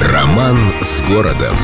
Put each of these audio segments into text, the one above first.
Роман с городом.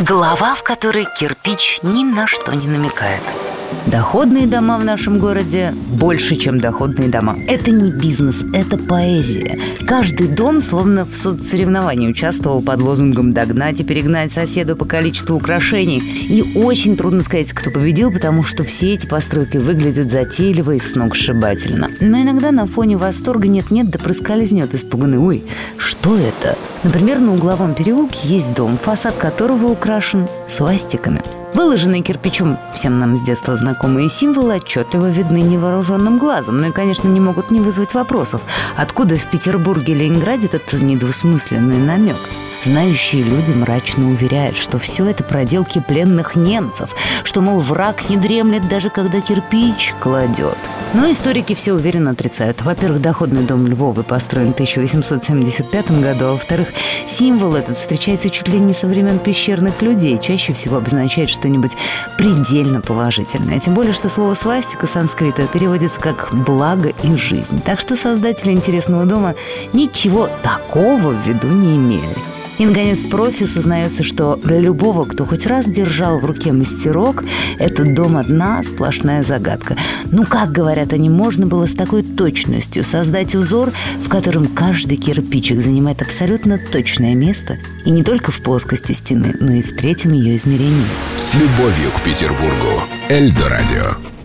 Глава, в которой кирпич ни на что не намекает – Доходные дома в нашем городе больше, чем доходные дома. Это не бизнес, это поэзия. Каждый дом словно в соцсоревновании участвовал под лозунгом «догнать и перегнать соседу по количеству украшений». И очень трудно сказать, кто победил, потому что все эти постройки выглядят затейливо и сногсшибательно. Но иногда на фоне восторга нет-нет, да проскользнет испуганный «Ой, что это?» Например, на угловом переулке есть дом, фасад которого украшен свастиками – Выложенные кирпичом всем нам с детства знакомые символы отчетливо видны невооруженным глазом, ну и, конечно, не могут не вызвать вопросов, откуда в Петербурге и Ленинграде этот недвусмысленный намек. Знающие люди мрачно уверяют, что все это проделки пленных немцев, что, мол, враг не дремлет даже когда кирпич кладет. Но историки все уверенно отрицают. Во-первых, доходный дом Львовы построен в 1875 году, а во-вторых, символ этот встречается чуть ли не со времен пещерных людей, чаще всего обозначает что-нибудь предельно положительное. Тем более, что слово «свастика» санскрита переводится как «благо и жизнь». Так что создатели интересного дома ничего такого в виду не имели. И, наконец, профи сознается, что для любого, кто хоть раз держал в руке мастерок, этот дом одна сплошная загадка. Ну, как говорят они, можно было с такой точностью создать узор, в котором каждый кирпичик занимает абсолютно точное место, и не только в плоскости стены, но и в третьем ее измерении. С любовью к Петербургу. Эльдо радио.